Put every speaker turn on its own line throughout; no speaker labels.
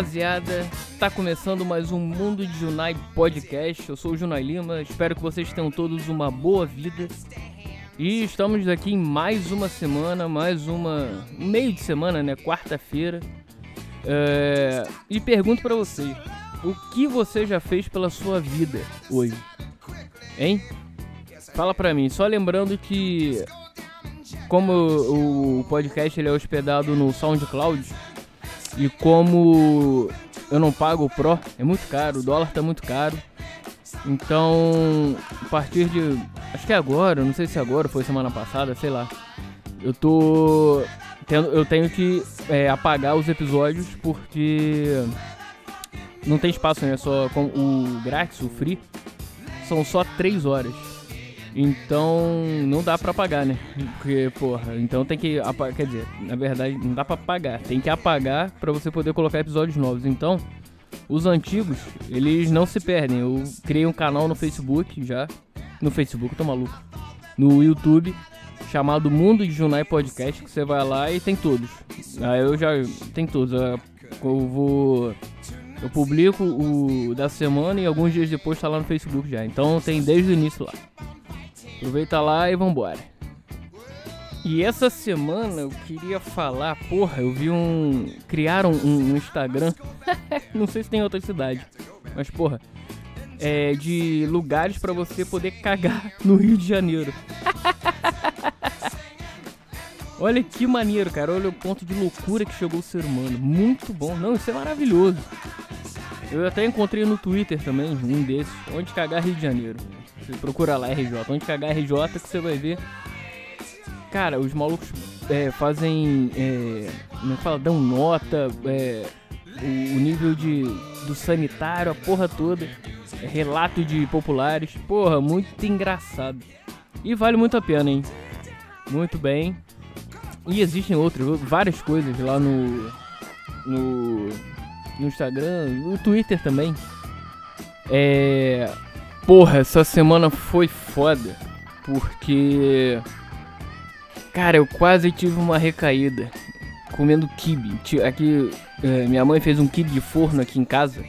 rapaziada? Tá começando mais um Mundo de Junai Podcast. Eu sou o Junai Lima, espero que vocês tenham todos uma boa vida. E estamos aqui em mais uma semana, mais uma. um meio de semana, né? Quarta-feira. É... E pergunto pra você: o que você já fez pela sua vida hoje? Hein? Fala pra mim, só lembrando que. Como o podcast ele é hospedado no SoundCloud e como eu não pago o Pro, é muito caro, o dólar tá muito caro. Então, a partir de. Acho que é agora, não sei se é agora, foi semana passada, sei lá. Eu tô. Tendo, eu tenho que é, apagar os episódios porque. Não tem espaço, né? Só com o grátis, o free. São só 3 horas. Então não dá pra apagar, né? Porque, porra, então tem que apagar. Quer dizer, na verdade, não dá pra apagar. Tem que apagar pra você poder colocar episódios novos. Então, os antigos, eles não se perdem. Eu criei um canal no Facebook já. No Facebook, tô maluco. No YouTube, chamado Mundo de Junai Podcast, que você vai lá e tem todos. Aí eu já. Tem todos. Eu vou. Eu publico o da semana e alguns dias depois tá lá no Facebook já. Então tem desde o início lá. Aproveita lá e vambora. E essa semana eu queria falar, porra, eu vi um. Criaram um, um Instagram. Não sei se tem em outra cidade. Mas, porra. É de lugares para você poder cagar no Rio de Janeiro. Olha que maneiro, cara. Olha o ponto de loucura que chegou o ser humano. Muito bom. Não, isso é maravilhoso. Eu até encontrei no Twitter também um desses. Onde cagar Rio de Janeiro. Você procura lá RJ. Onde cagar RJ que você vai ver. Cara, os malucos é, fazem. É, como é que fala? Dão nota. É, o, o, nível de, do sanitário, a porra toda. É, relato de populares. Porra, muito engraçado. E vale muito a pena, hein? Muito bem. E existem outras, várias coisas lá no. No. No Instagram, no Twitter também. É. Porra, essa semana foi foda. Porque. Cara, eu quase tive uma recaída comendo kibe. Aqui, é, minha mãe fez um kibe de forno aqui em casa.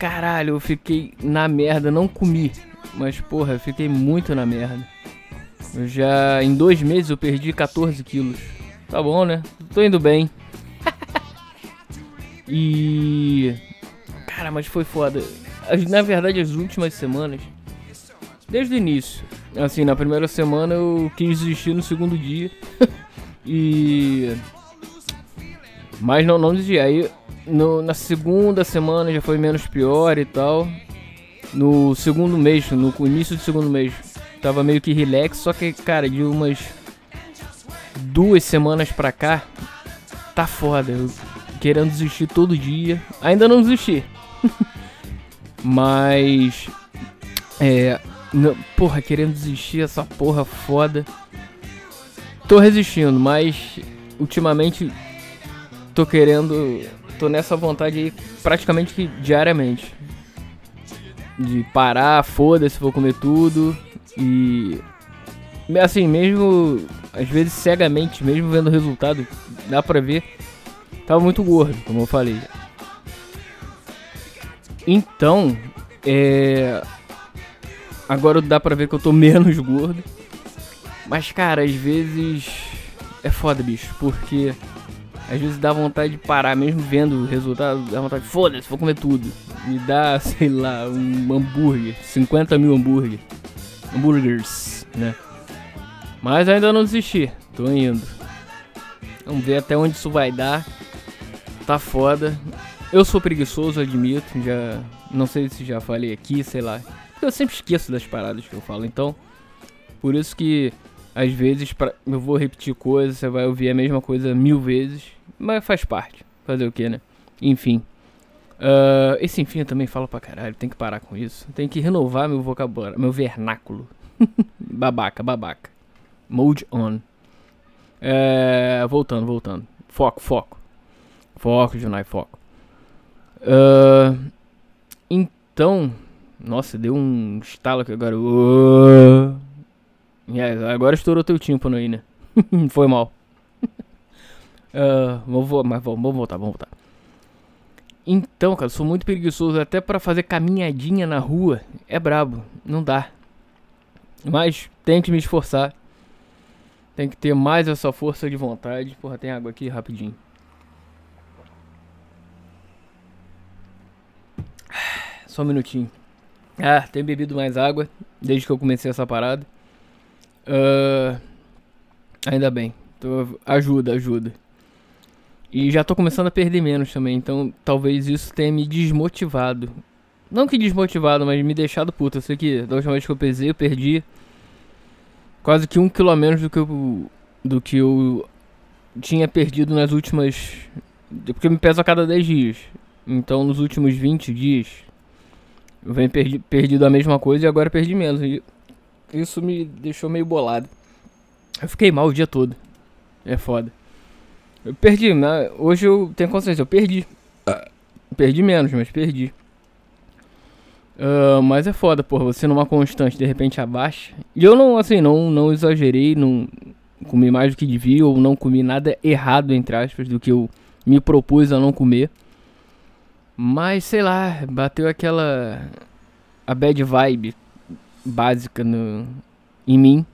Caralho, eu fiquei na merda, não comi. Mas, porra, eu fiquei muito na merda. Eu já, em dois meses, eu perdi 14 quilos. Tá bom, né? Tô indo bem. E. Cara, mas foi foda. Na verdade, as últimas semanas. Desde o início. Assim, na primeira semana eu quis desistir no segundo dia. e. Mas não, não desisti. Aí no, na segunda semana já foi menos pior e tal. No segundo mês, no início do segundo mês, tava meio que relax. Só que, cara, de umas duas semanas pra cá, tá foda. Eu querendo desistir todo dia. Ainda não desisti. Mas. É. Não, porra, querendo desistir essa porra foda. Tô resistindo, mas ultimamente tô querendo. Tô nessa vontade aí praticamente que diariamente. De parar, foda-se, vou comer tudo. E. Assim, mesmo. Às vezes cegamente, mesmo vendo o resultado, dá pra ver. Tava muito gordo, como eu falei. Então, é. Agora dá pra ver que eu tô menos gordo. Mas, cara, às vezes. É foda, bicho, porque. Às vezes dá vontade de parar, mesmo vendo o resultado, dá vontade de foda-se, vou comer tudo. Me dá, sei lá, um hambúrguer, 50 mil hambúrguer. Hambúrgueres, né? Mas ainda não desisti, tô indo. Vamos ver até onde isso vai dar. Tá foda. Eu sou preguiçoso, admito, já. Não sei se já falei aqui, sei lá. Eu sempre esqueço das paradas que eu falo, então. Por isso que às vezes pra, eu vou repetir coisas, você vai ouvir a mesma coisa mil vezes. Mas faz parte. Fazer o que, né? Enfim. Uh, esse enfim eu também falo pra caralho, tem que parar com isso. Tem que renovar meu vocabulário, meu vernáculo. babaca, babaca. Mode on. É, voltando, voltando. Foco, foco. Foco, Junai, foco. Uh, então, nossa, deu um estalo aqui agora. Uh, agora estourou teu tímpano aí, né? Foi mal. uh, vamos, mas vamos, vamos voltar, vamos voltar. Então, cara, sou muito preguiçoso. Até para fazer caminhadinha na rua é brabo. Não dá. Mas tem que me esforçar. Tem que ter mais essa força de vontade. Porra, tem água aqui rapidinho. Só um minutinho. Ah, tenho bebido mais água desde que eu comecei essa parada. Uh, ainda bem. Ajuda, ajuda. E já tô começando a perder menos também, então talvez isso tenha me desmotivado. Não que desmotivado, mas me deixado puto. Eu sei que da última vez que eu pesei, eu perdi quase que um quilo a menos do que eu, do que eu tinha perdido nas últimas. Porque eu me peso a cada 10 dias. Então nos últimos 20 dias eu venho perdi, perdido a mesma coisa e agora perdi menos. E isso me deixou meio bolado. Eu fiquei mal o dia todo. É foda. Eu perdi, né? Hoje eu tenho consciência, eu perdi. Perdi menos, mas perdi. Uh, mas é foda, porra, você numa constante, de repente abaixa. E eu não, assim, não, não exagerei, não comi mais do que devia, ou não comi nada errado, entre aspas, do que eu me propus a não comer. Mas, sei lá, bateu aquela. a bad vibe básica no, em mim.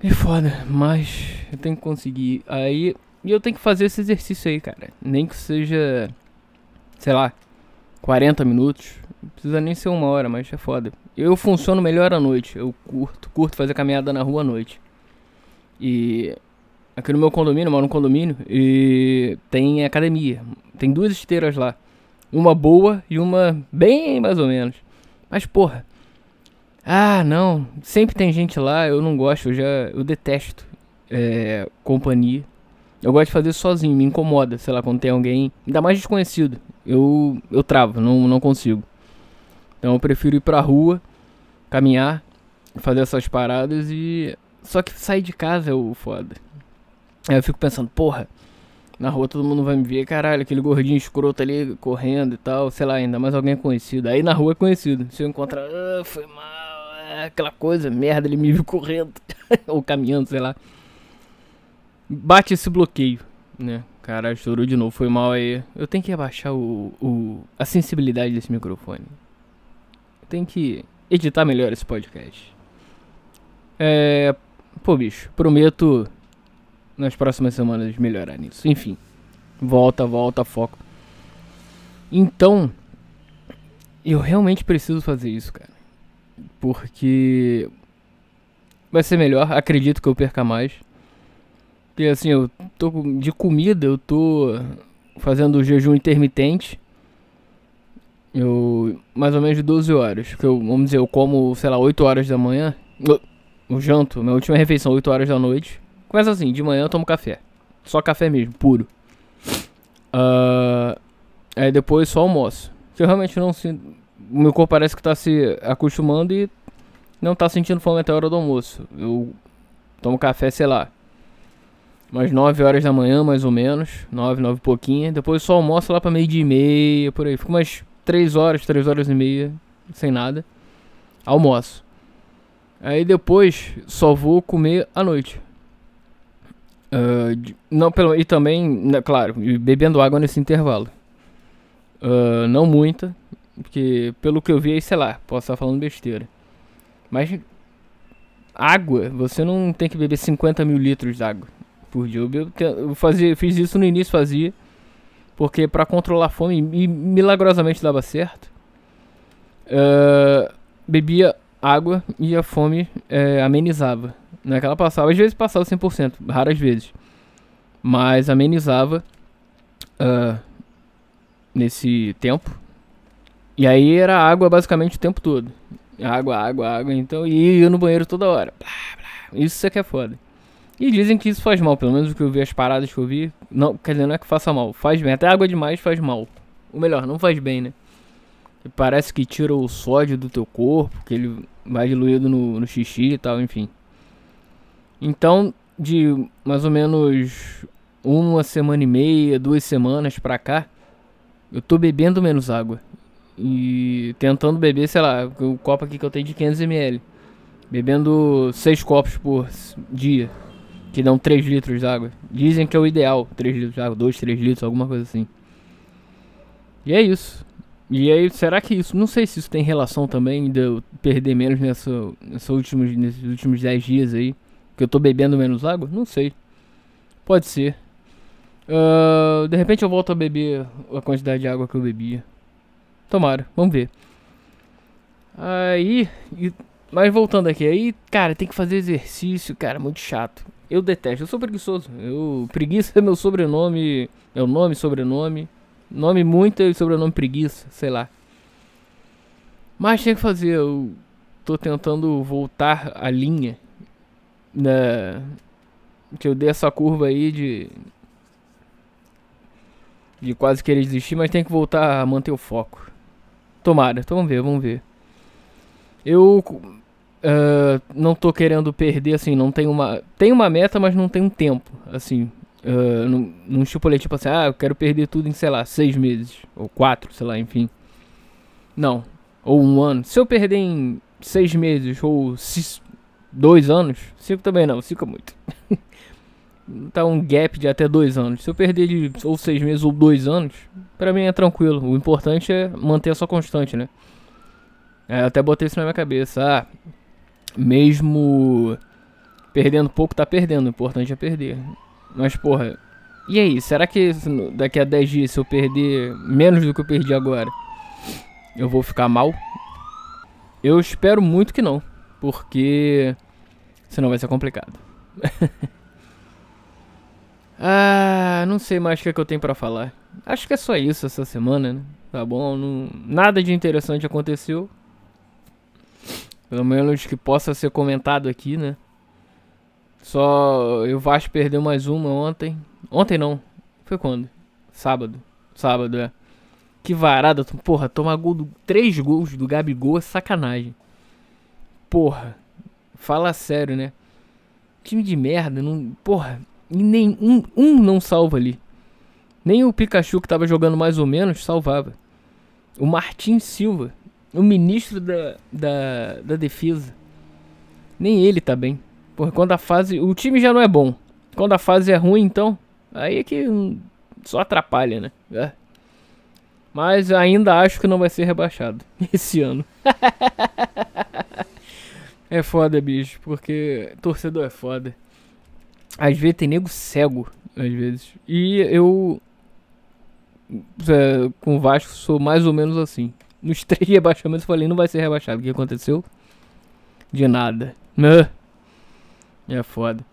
É foda, mas eu tenho que conseguir. Aí. E eu tenho que fazer esse exercício aí, cara. Nem que seja. sei lá. 40 minutos. Não precisa nem ser uma hora, mas é foda. Eu funciono melhor à noite. Eu curto, curto fazer caminhada na rua à noite. E aqui no meu condomínio, moro num condomínio e tem academia. Tem duas esteiras lá. Uma boa e uma bem mais ou menos. Mas porra. Ah, não. Sempre tem gente lá, eu não gosto, eu já. Eu detesto é, companhia. Eu gosto de fazer sozinho, me incomoda, sei lá, quando tem alguém. Ainda mais desconhecido. Eu, eu travo, não, não consigo. Então eu prefiro ir pra rua, caminhar, fazer essas paradas e. Só que sair de casa é o foda. Aí eu fico pensando, porra, na rua todo mundo vai me ver, caralho, aquele gordinho escroto ali correndo e tal, sei lá, ainda mais alguém conhecido. Aí na rua é conhecido. Se eu encontrar, ah, foi mal, é aquela coisa, merda, ele me viu correndo ou caminhando, sei lá. Bate esse bloqueio, né? Cara, chorou de novo, foi mal aí. Eu tenho que abaixar o, o a sensibilidade desse microfone. Tem que editar melhor esse podcast. É, pô, bicho, prometo nas próximas semanas melhorar nisso. Enfim, volta, volta, foco. Então, eu realmente preciso fazer isso, cara. Porque vai ser melhor, acredito que eu perca mais. Porque assim, eu tô de comida, eu tô fazendo jejum intermitente. Eu mais ou menos de 12 horas, que eu, vamos dizer, eu como, sei lá, 8 horas da manhã. Eu, eu janto, minha última refeição 8 horas da noite. Começa assim, de manhã eu tomo café. Só café mesmo, puro. Uh, aí depois só almoço. Que eu realmente não sinto. Meu corpo parece que tá se acostumando e não tá sentindo fome até a hora do almoço. Eu tomo café, sei lá. Umas 9 horas da manhã, mais ou menos. 9, 9 e pouquinho. Depois só almoço lá pra meio dia e meia, por aí. Fico umas 3 horas, 3 horas e meia, sem nada. Almoço. Aí depois só vou comer à noite. Uh, não, pelo, e também, né, claro, bebendo água nesse intervalo. Uh, não muita, porque pelo que eu vi, sei lá, posso estar falando besteira. Mas água, você não tem que beber 50 mil litros de água por dia. Eu, bebo, eu fazia, fiz isso no início, fazia, porque para controlar a fome, e milagrosamente dava certo. Uh, bebia água e a fome amenizava. Não é que ela passava, às vezes passava 100%, raras vezes. Mas amenizava uh, nesse tempo. E aí era água basicamente o tempo todo. Água, água, água. Então, e ia no banheiro toda hora. Blá, blá. Isso é que é foda. E dizem que isso faz mal, pelo menos o que eu vi, as paradas que eu vi. Não, quer dizer, não é que faça mal, faz bem. Até água demais faz mal. Ou melhor, não faz bem, né? Parece que tira o sódio do teu corpo, que ele vai diluído no, no xixi e tal, enfim. Então, de mais ou menos uma semana e meia, duas semanas pra cá, eu tô bebendo menos água. E tentando beber, sei lá, o copo aqui que eu tenho de 500ml. Bebendo seis copos por dia, que dão 3 litros de água. Dizem que é o ideal, 3 litros de água, 2, 3 litros, alguma coisa assim. E é isso. E aí, será que isso. Não sei se isso tem relação também de eu perder menos nessa, nessa últimos, nesses últimos 10 dias aí. Que eu tô bebendo menos água? Não sei. Pode ser. Uh, de repente eu volto a beber a quantidade de água que eu bebia. Tomara, vamos ver. Aí. E, mas voltando aqui, aí, cara, tem que fazer exercício, cara, muito chato. Eu detesto, eu sou preguiçoso. Eu, preguiça é meu sobrenome. É o nome, sobrenome. Nome muito e sobrenome preguiça, sei lá. Mas tem que fazer, eu tô tentando voltar a linha. Que eu dei essa curva aí de. De quase querer desistir, mas tem que voltar a manter o foco. Tomara, então vamos ver, vamos ver. Eu uh, não tô querendo perder, assim, não tem uma. Tem uma meta, mas não tem um tempo, assim. Uh, não, não estipulei tipo assim, ah, eu quero perder tudo em, sei lá, seis meses. Ou quatro, sei lá, enfim. Não. Ou um ano. Se eu perder em seis meses ou dois anos, cinco também não, cinco é muito. tá um gap de até dois anos. Se eu perder de ou seis meses ou dois anos, pra mim é tranquilo. O importante é manter a sua constante, né? É, até botei isso na minha cabeça. Ah, mesmo perdendo pouco, tá perdendo. O importante é perder. Mas, porra, e aí? Será que daqui a 10 dias, se eu perder menos do que eu perdi agora, eu vou ficar mal? Eu espero muito que não, porque senão vai ser complicado. ah, não sei mais o que, é que eu tenho para falar. Acho que é só isso essa semana, né? Tá bom? Não, nada de interessante aconteceu. Pelo menos que possa ser comentado aqui, né? Só o Vasco perdeu mais uma ontem. Ontem não. Foi quando? Sábado. Sábado, é. Que varada. Porra, tomar gol do. Três gols do Gabigol é sacanagem. Porra. Fala sério, né? Time de merda. Não, porra. Nem um, um não salva ali. Nem o Pikachu que tava jogando mais ou menos salvava. O Martin Silva. O ministro da, da, da defesa. Nem ele tá bem. Porra, quando a fase. O time já não é bom. Quando a fase é ruim, então. Aí é que só atrapalha, né? É. Mas ainda acho que não vai ser rebaixado esse ano. é foda, bicho. Porque torcedor é foda. Às vezes tem nego cego. Às vezes. E eu. É, com o Vasco sou mais ou menos assim. Nos três rebaixamentos eu falei, não vai ser rebaixado. O que aconteceu? De nada. Né? É foda.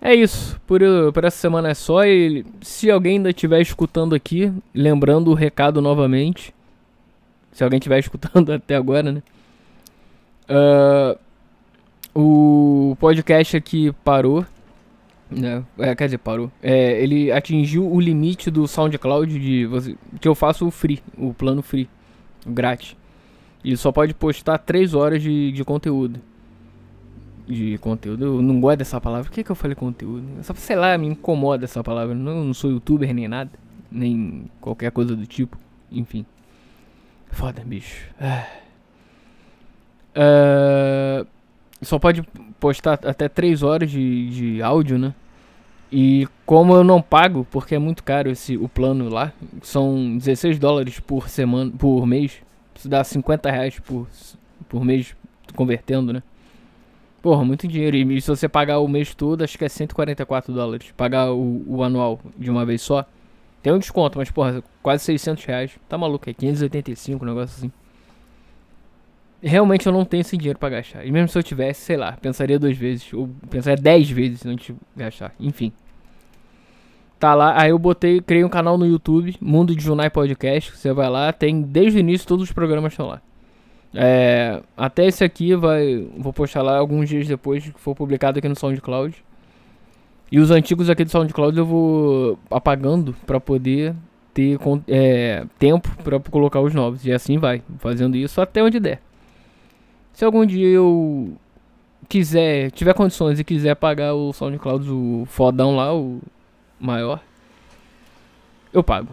É isso. Por, por essa semana é só. E se alguém ainda estiver escutando aqui, lembrando o recado novamente. Se alguém estiver escutando até agora, né? Uh, o podcast aqui parou. Né? É, quer dizer, parou. É, ele atingiu o limite do SoundCloud de você, que eu faço o free, o plano free, o grátis. E só pode postar 3 horas de, de conteúdo de conteúdo. Eu não gosto dessa palavra. Por que, que eu falei conteúdo? Só, sei lá, me incomoda essa palavra. Não, não sou youtuber nem nada. Nem qualquer coisa do tipo. Enfim. Foda, bicho. Uh, só pode postar até 3 horas de, de áudio, né? E como eu não pago, porque é muito caro esse o plano lá, são 16 dólares por semana, por mês. Isso dá 50 reais por, por mês, convertendo, né? Porra, muito dinheiro. E se você pagar o mês todo, acho que é 144 dólares. Pagar o, o anual de uma vez só. Tem um desconto, mas porra, quase 600 reais. Tá maluco, é 585, um negócio assim. Realmente eu não tenho esse dinheiro pra gastar. E mesmo se eu tivesse, sei lá, pensaria duas vezes. Ou pensaria dez vezes antes de gastar. Enfim. Tá lá, aí eu botei, criei um canal no YouTube, Mundo de Junai Podcast. Você vai lá, tem desde o início todos os programas estão lá. É, até esse aqui vai, vou postar lá alguns dias depois que for publicado aqui no SoundCloud. E os antigos aqui do SoundCloud eu vou apagando para poder ter é, tempo para colocar os novos. E assim vai, fazendo isso até onde der. Se algum dia eu quiser, tiver condições e quiser pagar o SoundCloud, o fodão lá, o maior, eu pago.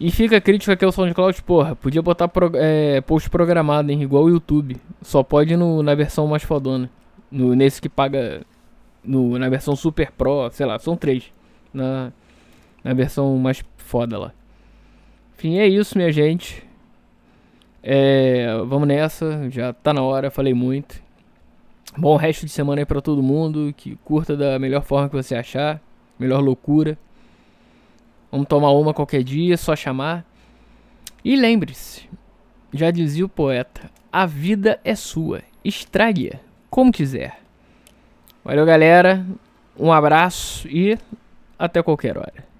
E fica a crítica que é o SoundCloud, porra, podia botar pro, é, post programado, hein, igual o YouTube. Só pode no, na versão mais fodona. No, nesse que paga. No, na versão Super Pro, sei lá, são três. Na, na versão mais foda lá.
Enfim, é isso, minha gente. É, vamos nessa, já tá na hora, falei muito. Bom resto de semana aí pra todo mundo, que curta da melhor forma que você achar, melhor loucura. Vamos tomar uma qualquer dia, só chamar. E lembre-se, já dizia o poeta, a vida é sua, estrague-a como quiser. Valeu, galera. Um abraço e até qualquer hora.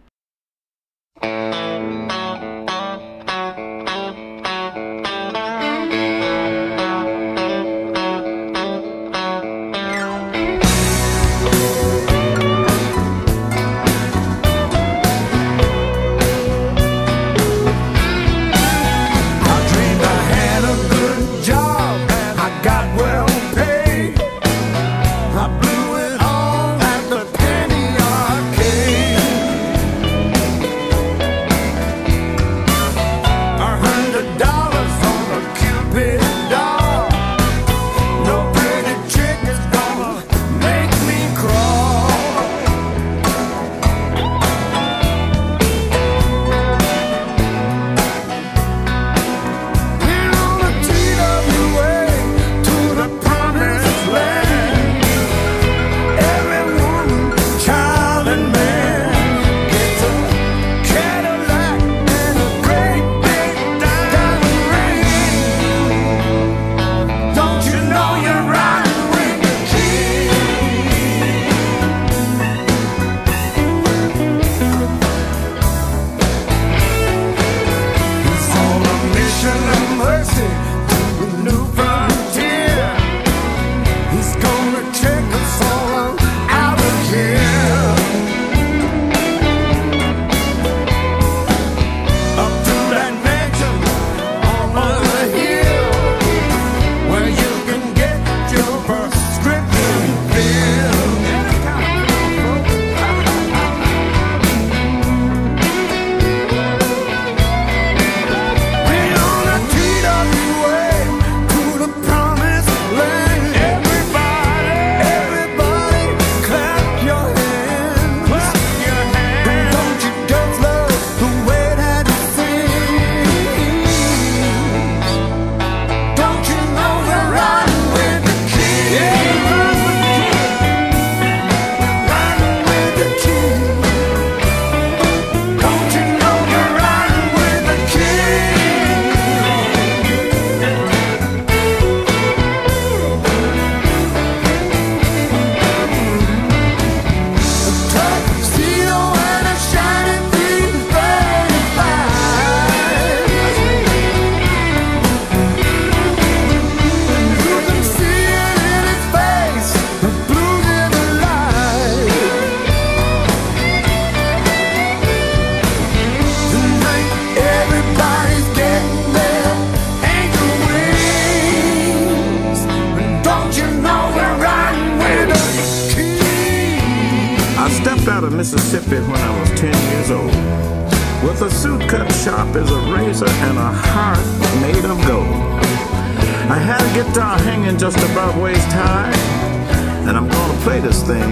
fate thing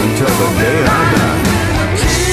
until the day I die.